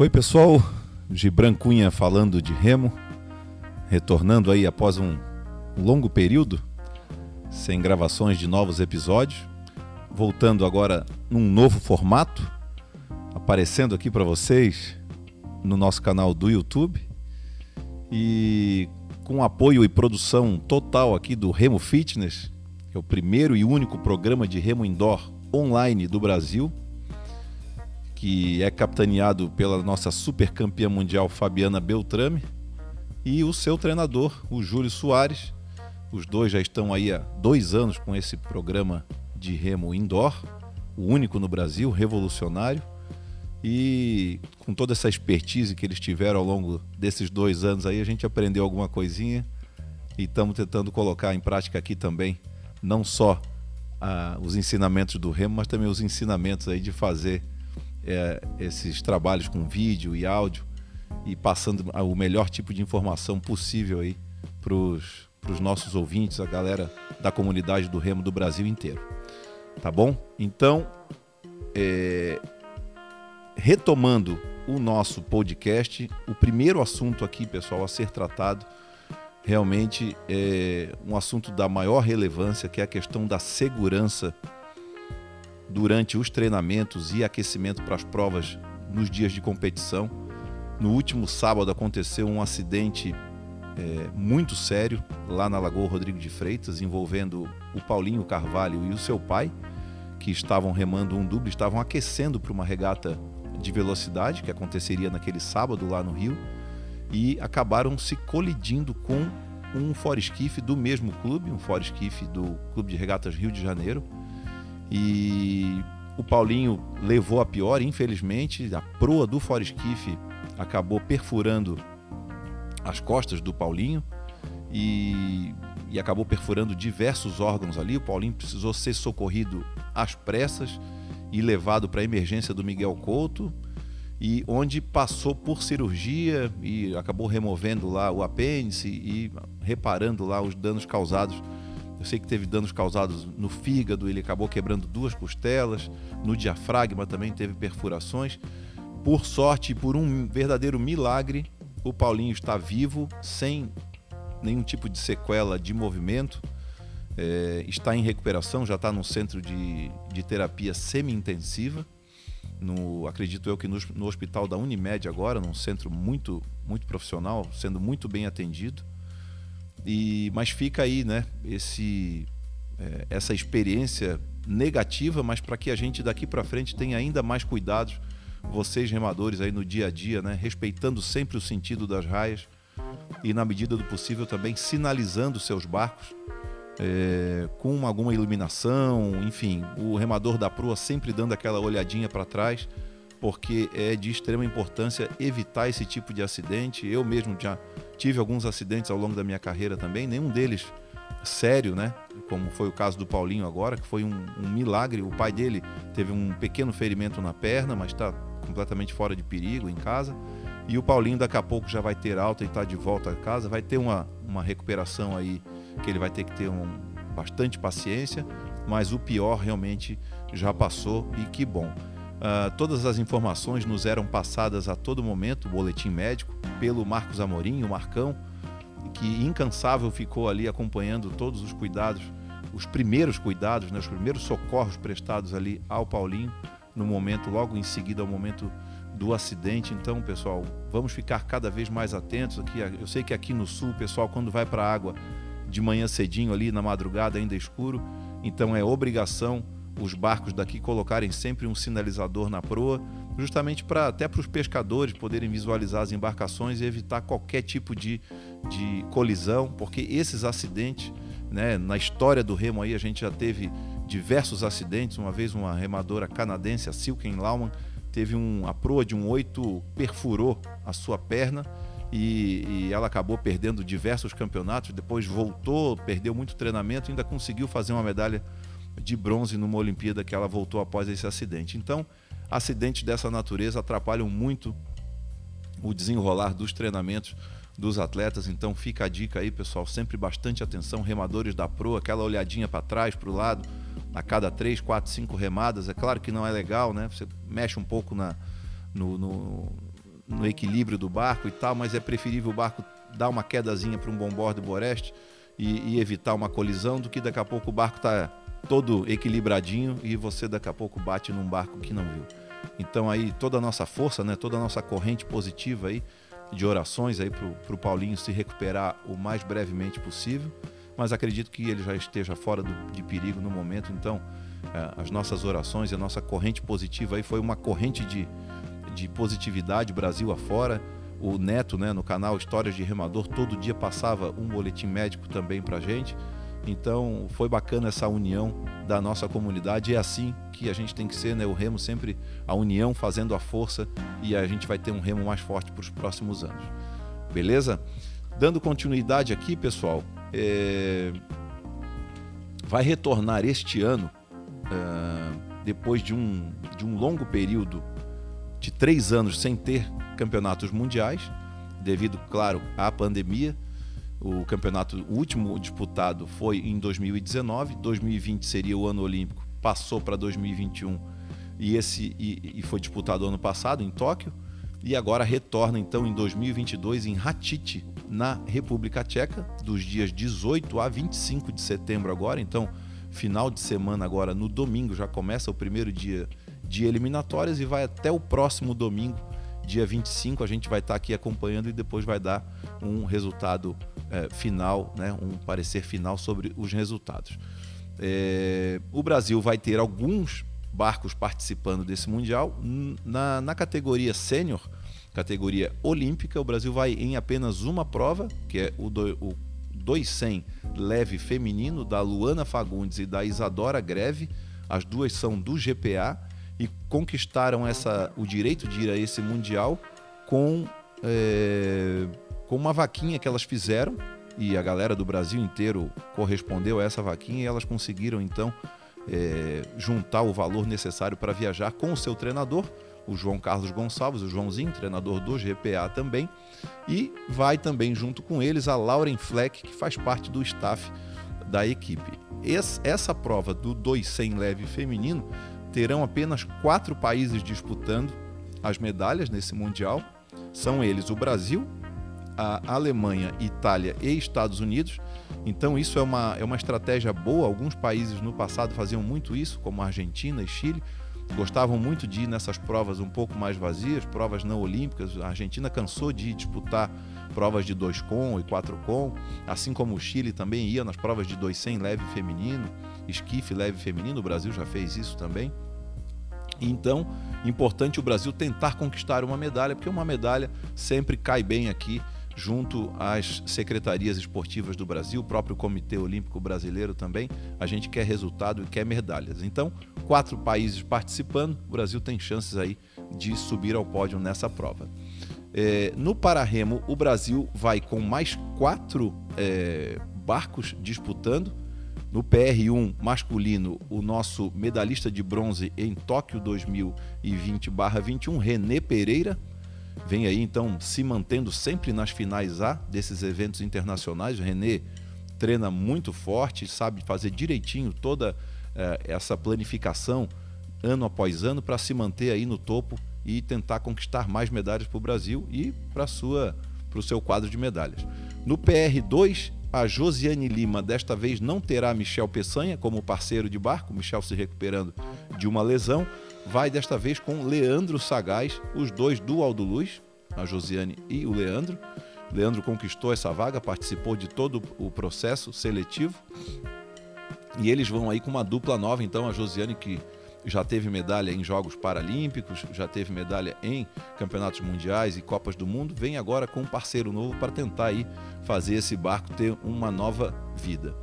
Oi, pessoal. Gibran Cunha falando de remo, retornando aí após um longo período sem gravações de novos episódios, voltando agora num novo formato, aparecendo aqui para vocês no nosso canal do YouTube e com apoio e produção total aqui do Remo Fitness, que é o primeiro e único programa de remo indoor online do Brasil que é capitaneado pela nossa super campeã mundial Fabiana Beltrame e o seu treinador, o Júlio Soares. Os dois já estão aí há dois anos com esse programa de remo indoor, o único no Brasil, revolucionário. E com toda essa expertise que eles tiveram ao longo desses dois anos aí, a gente aprendeu alguma coisinha e estamos tentando colocar em prática aqui também, não só ah, os ensinamentos do remo, mas também os ensinamentos aí de fazer é, esses trabalhos com vídeo e áudio e passando o melhor tipo de informação possível aí para os nossos ouvintes, a galera da comunidade do Remo do Brasil inteiro. Tá bom? Então, é, retomando o nosso podcast, o primeiro assunto aqui, pessoal, a ser tratado realmente é um assunto da maior relevância, que é a questão da segurança durante os treinamentos e aquecimento para as provas nos dias de competição. No último sábado aconteceu um acidente é, muito sério lá na Lagoa Rodrigo de Freitas, envolvendo o Paulinho Carvalho e o seu pai, que estavam remando um duplo, estavam aquecendo para uma regata de velocidade que aconteceria naquele sábado lá no Rio e acabaram se colidindo com um foresquife do mesmo clube, um foresquife do Clube de Regatas Rio de Janeiro, e o Paulinho levou a pior, infelizmente. A proa do Foresquife acabou perfurando as costas do Paulinho e, e acabou perfurando diversos órgãos ali. O Paulinho precisou ser socorrido às pressas e levado para a emergência do Miguel Couto e onde passou por cirurgia e acabou removendo lá o apêndice e reparando lá os danos causados eu sei que teve danos causados no fígado, ele acabou quebrando duas costelas, no diafragma também teve perfurações. Por sorte por um verdadeiro milagre, o Paulinho está vivo, sem nenhum tipo de sequela de movimento. É, está em recuperação, já está no centro de, de terapia semi-intensiva. No, acredito eu que no, no hospital da Unimed agora, num centro muito, muito profissional, sendo muito bem atendido. E, mas fica aí, né? Esse, é, essa experiência negativa, mas para que a gente daqui para frente tenha ainda mais cuidados, vocês remadores aí no dia a dia, né? Respeitando sempre o sentido das raias e na medida do possível também sinalizando seus barcos é, com alguma iluminação, enfim, o remador da proa sempre dando aquela olhadinha para trás, porque é de extrema importância evitar esse tipo de acidente. Eu mesmo já Tive alguns acidentes ao longo da minha carreira também, nenhum deles sério, né? Como foi o caso do Paulinho agora, que foi um, um milagre. O pai dele teve um pequeno ferimento na perna, mas está completamente fora de perigo em casa. E o Paulinho daqui a pouco já vai ter alta e está de volta a casa. Vai ter uma, uma recuperação aí que ele vai ter que ter um, bastante paciência, mas o pior realmente já passou e que bom. Uh, todas as informações nos eram passadas a todo momento, o boletim médico, pelo Marcos Amorim, o Marcão, que incansável ficou ali acompanhando todos os cuidados, os primeiros cuidados, né, os primeiros socorros prestados ali ao Paulinho no momento, logo em seguida ao momento do acidente. Então, pessoal, vamos ficar cada vez mais atentos aqui. Eu sei que aqui no sul, pessoal, quando vai para a água de manhã cedinho ali na madrugada ainda escuro, então é obrigação os barcos daqui colocarem sempre um sinalizador na proa, justamente para até para os pescadores poderem visualizar as embarcações e evitar qualquer tipo de, de colisão, porque esses acidentes, né, na história do remo aí a gente já teve diversos acidentes. Uma vez uma remadora canadense, a Silken Lauman, teve um, a proa de um oito perfurou a sua perna e, e, ela acabou perdendo diversos campeonatos. Depois voltou, perdeu muito treinamento, ainda conseguiu fazer uma medalha de bronze numa Olimpíada que ela voltou após esse acidente. Então, acidentes dessa natureza atrapalham muito o desenrolar dos treinamentos dos atletas. Então, fica a dica aí, pessoal, sempre bastante atenção, remadores da proa, aquela olhadinha para trás, para o lado, a cada três, quatro, cinco remadas. É claro que não é legal, né? Você mexe um pouco na, no, no no equilíbrio do barco e tal, mas é preferível o barco dar uma quedazinha para um bombordo boreste e, e, evitar uma colisão do que daqui a pouco o barco está todo equilibradinho e você daqui a pouco bate num barco que não viu. Então aí toda a nossa força, né, toda a nossa corrente positiva aí de orações aí para o Paulinho se recuperar o mais brevemente possível, mas acredito que ele já esteja fora do, de perigo no momento, então é, as nossas orações e a nossa corrente positiva aí foi uma corrente de, de positividade Brasil afora, o Neto, né, no canal Histórias de Remador, todo dia passava um boletim médico também para gente, então foi bacana essa união da nossa comunidade. É assim que a gente tem que ser, né? O remo sempre a união fazendo a força e a gente vai ter um remo mais forte para os próximos anos. Beleza? Dando continuidade aqui, pessoal, é... vai retornar este ano, é... depois de um, de um longo período de três anos sem ter campeonatos mundiais, devido, claro, à pandemia o campeonato último disputado foi em 2019, 2020 seria o ano olímpico, passou para 2021 e esse e, e, foi disputado ano passado em Tóquio. E agora retorna então em 2022 em Hatite, na República Tcheca, dos dias 18 a 25 de setembro agora, então final de semana agora no domingo já começa o primeiro dia de eliminatórias e vai até o próximo domingo, dia 25, a gente vai estar aqui acompanhando e depois vai dar um resultado é, final, né, um parecer final sobre os resultados. É, o Brasil vai ter alguns barcos participando desse Mundial. Na, na categoria sênior, categoria olímpica, o Brasil vai em apenas uma prova, que é o, do, o 200 leve feminino, da Luana Fagundes e da Isadora Greve. As duas são do GPA e conquistaram essa, o direito de ir a esse Mundial com é, com uma vaquinha que elas fizeram e a galera do Brasil inteiro correspondeu a essa vaquinha e elas conseguiram então é, juntar o valor necessário para viajar com o seu treinador, o João Carlos Gonçalves, o Joãozinho, treinador do GPA também, e vai também junto com eles a Lauren Fleck, que faz parte do staff da equipe. Essa prova do 200 leve feminino terão apenas quatro países disputando as medalhas nesse Mundial. São eles o Brasil, a Alemanha, Itália e Estados Unidos. Então isso é uma, é uma estratégia boa. Alguns países no passado faziam muito isso, como Argentina e Chile. Gostavam muito de ir nessas provas um pouco mais vazias, provas não olímpicas. A Argentina cansou de disputar provas de 2 com e 4 com, assim como o Chile também ia nas provas de 200 leve feminino, esquife leve feminino. O Brasil já fez isso também. Então, importante o Brasil tentar conquistar uma medalha, porque uma medalha sempre cai bem aqui junto às secretarias esportivas do Brasil, o próprio Comitê Olímpico Brasileiro também, a gente quer resultado e quer medalhas. Então, quatro países participando, o Brasil tem chances aí de subir ao pódio nessa prova. É, no Pararremo, o Brasil vai com mais quatro é, barcos disputando. No PR1 masculino, o nosso medalhista de bronze em Tóquio 2020-21, René Pereira, vem aí então se mantendo sempre nas finais A desses eventos internacionais. O René treina muito forte, sabe fazer direitinho toda eh, essa planificação ano após ano para se manter aí no topo e tentar conquistar mais medalhas para o Brasil e para sua para o seu quadro de medalhas. No PR2, a Josiane Lima desta vez não terá Michel Peçanha como parceiro de barco, Michel se recuperando de uma lesão vai desta vez com Leandro Sagaz, os dois do Aldo Luz, a Josiane e o Leandro. Leandro conquistou essa vaga, participou de todo o processo seletivo. E eles vão aí com uma dupla nova, então a Josiane que já teve medalha em Jogos Paralímpicos, já teve medalha em Campeonatos Mundiais e Copas do Mundo, vem agora com um parceiro novo para tentar aí fazer esse barco ter uma nova vida.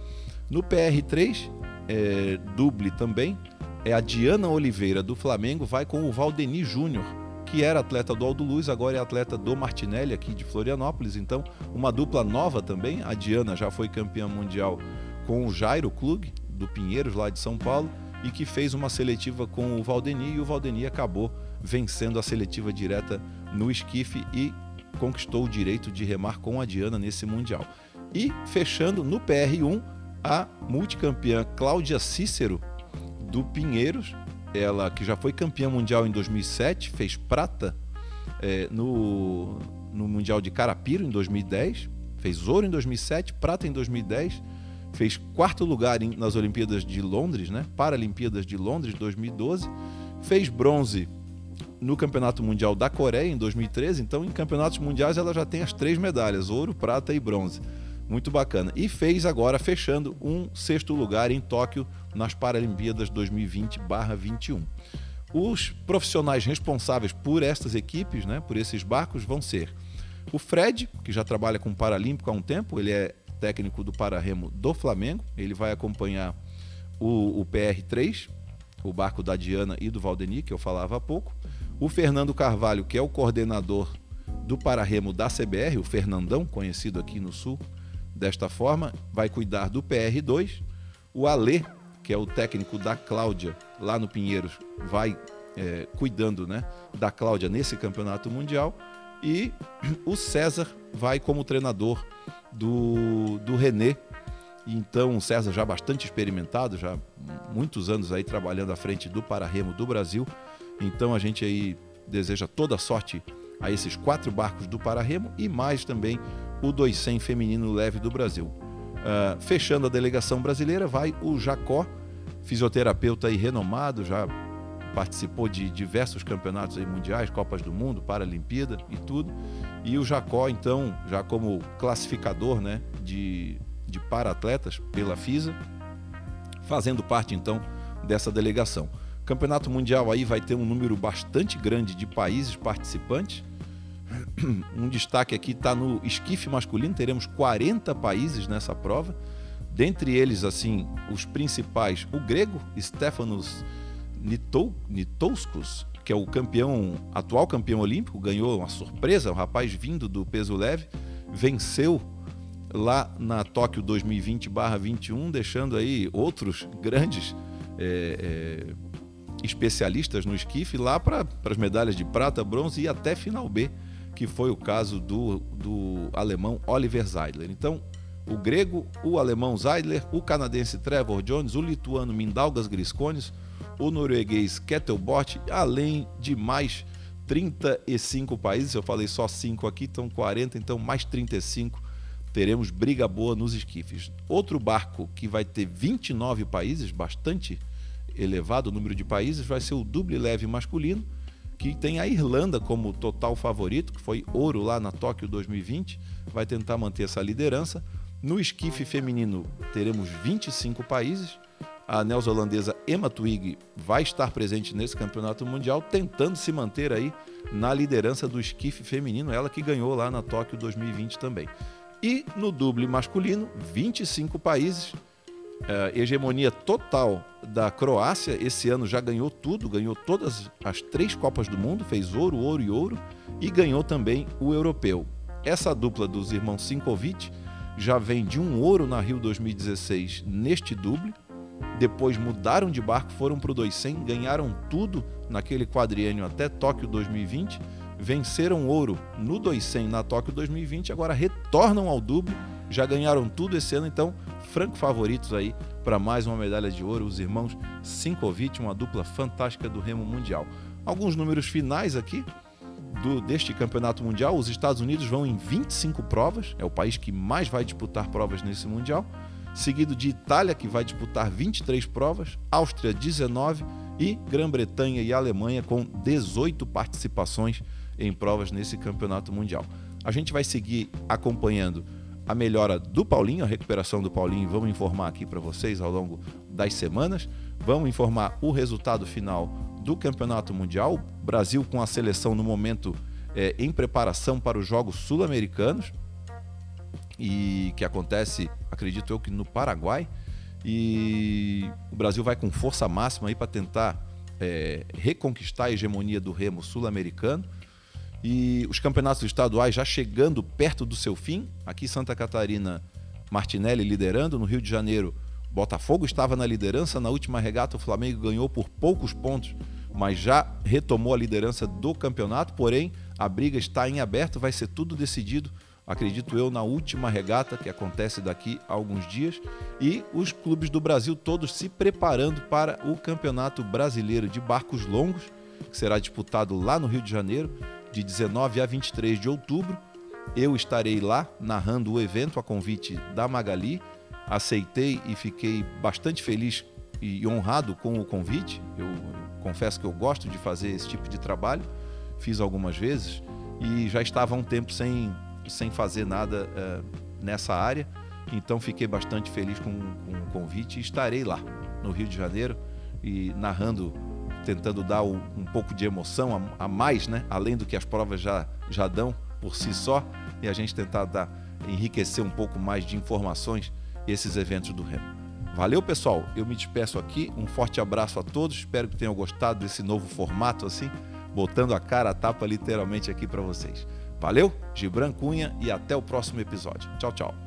No PR3, é, duble também, é a Diana Oliveira do Flamengo, vai com o Valdeni Júnior, que era atleta do Aldo Luz, agora é atleta do Martinelli aqui de Florianópolis. Então, uma dupla nova também. A Diana já foi campeã mundial com o Jairo Klug, do Pinheiros, lá de São Paulo, e que fez uma seletiva com o Valdeni e o Valdeni acabou vencendo a seletiva direta no esquife e conquistou o direito de remar com a Diana nesse mundial. E fechando no PR1, a multicampeã Cláudia Cícero do Pinheiros, ela que já foi campeã mundial em 2007, fez prata é, no, no Mundial de Carapiro em 2010, fez ouro em 2007, prata em 2010, fez quarto lugar em, nas Olimpíadas de Londres, né? Paralimpíadas de Londres 2012, fez bronze no Campeonato Mundial da Coreia em 2013. Então, em campeonatos mundiais, ela já tem as três medalhas: ouro, prata e bronze. Muito bacana. E fez agora, fechando, um sexto lugar em Tóquio nas Paralimpíadas 2020-21. Os profissionais responsáveis por estas equipes, né, por esses barcos, vão ser o Fred, que já trabalha com Paralímpico há um tempo, ele é técnico do Pararremo do Flamengo, ele vai acompanhar o, o PR3, o barco da Diana e do Valdeni, que eu falava há pouco. O Fernando Carvalho, que é o coordenador do Pararremo da CBR, o Fernandão, conhecido aqui no Sul desta forma, vai cuidar do PR2. O Alê, que é o técnico da Cláudia, lá no Pinheiros, vai é, cuidando né, da Cláudia nesse campeonato mundial. E o César vai como treinador do, do René. Então, o César já bastante experimentado, já muitos anos aí trabalhando à frente do Pararremo do Brasil. Então, a gente aí deseja toda sorte a esses quatro barcos do Pararremo e mais também o 200 feminino leve do Brasil. Uh, fechando a delegação brasileira, vai o Jacó, fisioterapeuta e renomado, já participou de diversos campeonatos mundiais, Copas do Mundo, Paralimpíada e tudo. E o Jacó, então, já como classificador né, de, de para-atletas pela FISA, fazendo parte então dessa delegação. O Campeonato Mundial aí vai ter um número bastante grande de países participantes. Um destaque aqui está no esquife masculino, teremos 40 países nessa prova. Dentre eles, assim, os principais, o grego Stefanos Nitouskos, que é o campeão, atual campeão olímpico, ganhou uma surpresa, um rapaz vindo do peso leve, venceu lá na Tóquio 2020/21, deixando aí outros grandes é, é, especialistas no esquife lá para as medalhas de prata, bronze e até final B que foi o caso do, do alemão Oliver Zeidler. Então, o grego, o alemão Zeidler, o canadense Trevor Jones, o lituano Mindaugas Griscones, o norueguês Kettelbort, além de mais 35 países, eu falei só 5 aqui, então 40, então mais 35, teremos briga boa nos esquifes. Outro barco que vai ter 29 países, bastante elevado o número de países, vai ser o duble leve masculino, que tem a Irlanda como total favorito, que foi ouro lá na Tóquio 2020, vai tentar manter essa liderança. No esquife feminino teremos 25 países. A neozelandesa Emma Twigg vai estar presente nesse campeonato mundial, tentando se manter aí na liderança do esquife feminino, ela que ganhou lá na Tóquio 2020 também. E no duble masculino, 25 países, é, hegemonia total da Croácia. Esse ano já ganhou tudo, ganhou todas as três Copas do Mundo, fez ouro, ouro e ouro, e ganhou também o europeu. Essa dupla dos irmãos Sinkovic já vem de um ouro na Rio 2016 neste duble. Depois mudaram de barco, foram para o 200, ganharam tudo naquele quadriênio até Tóquio 2020, venceram ouro no 200 na Tóquio 2020, agora retornam ao duble, já ganharam tudo esse ano, então franco favoritos aí para mais uma medalha de ouro, os irmãos Sinkovic, uma dupla fantástica do remo mundial. Alguns números finais aqui do, deste campeonato mundial: os Estados Unidos vão em 25 provas, é o país que mais vai disputar provas nesse mundial, seguido de Itália, que vai disputar 23 provas, Áustria 19 e Grã-Bretanha e Alemanha com 18 participações em provas nesse campeonato mundial. A gente vai seguir acompanhando a melhora do Paulinho, a recuperação do Paulinho, vamos informar aqui para vocês ao longo das semanas. Vamos informar o resultado final do Campeonato Mundial. Brasil com a seleção no momento é, em preparação para os Jogos Sul-Americanos e que acontece, acredito eu, que no Paraguai. E o Brasil vai com força máxima aí para tentar é, reconquistar a hegemonia do remo sul-americano e os campeonatos estaduais já chegando perto do seu fim. Aqui Santa Catarina, Martinelli liderando. No Rio de Janeiro, Botafogo estava na liderança. Na última regata, o Flamengo ganhou por poucos pontos, mas já retomou a liderança do campeonato. Porém, a briga está em aberto, vai ser tudo decidido, acredito eu, na última regata, que acontece daqui a alguns dias. E os clubes do Brasil todos se preparando para o Campeonato Brasileiro de Barcos Longos, que será disputado lá no Rio de Janeiro de 19 a 23 de outubro. Eu estarei lá narrando o evento a convite da Magali. Aceitei e fiquei bastante feliz e honrado com o convite. Eu, confesso que eu gosto de fazer esse tipo de trabalho. Fiz algumas vezes e já estava há um tempo sem, sem fazer nada uh, nessa área. Então fiquei bastante feliz com, com o convite e estarei lá no Rio de Janeiro e narrando, tentando dar um, um pouco de emoção a, a, mais, né? além do que as provas já, já dão por si só, e a gente tentar dar, enriquecer um pouco mais de informações esses eventos do Remo. Valeu, pessoal. Eu me despeço aqui. Um forte abraço a todos. Espero que tenham gostado desse novo formato assim, botando a cara a tapa literalmente aqui para vocês. Valeu, Gibran Cunha e até o próximo episódio. Tchau, tchau.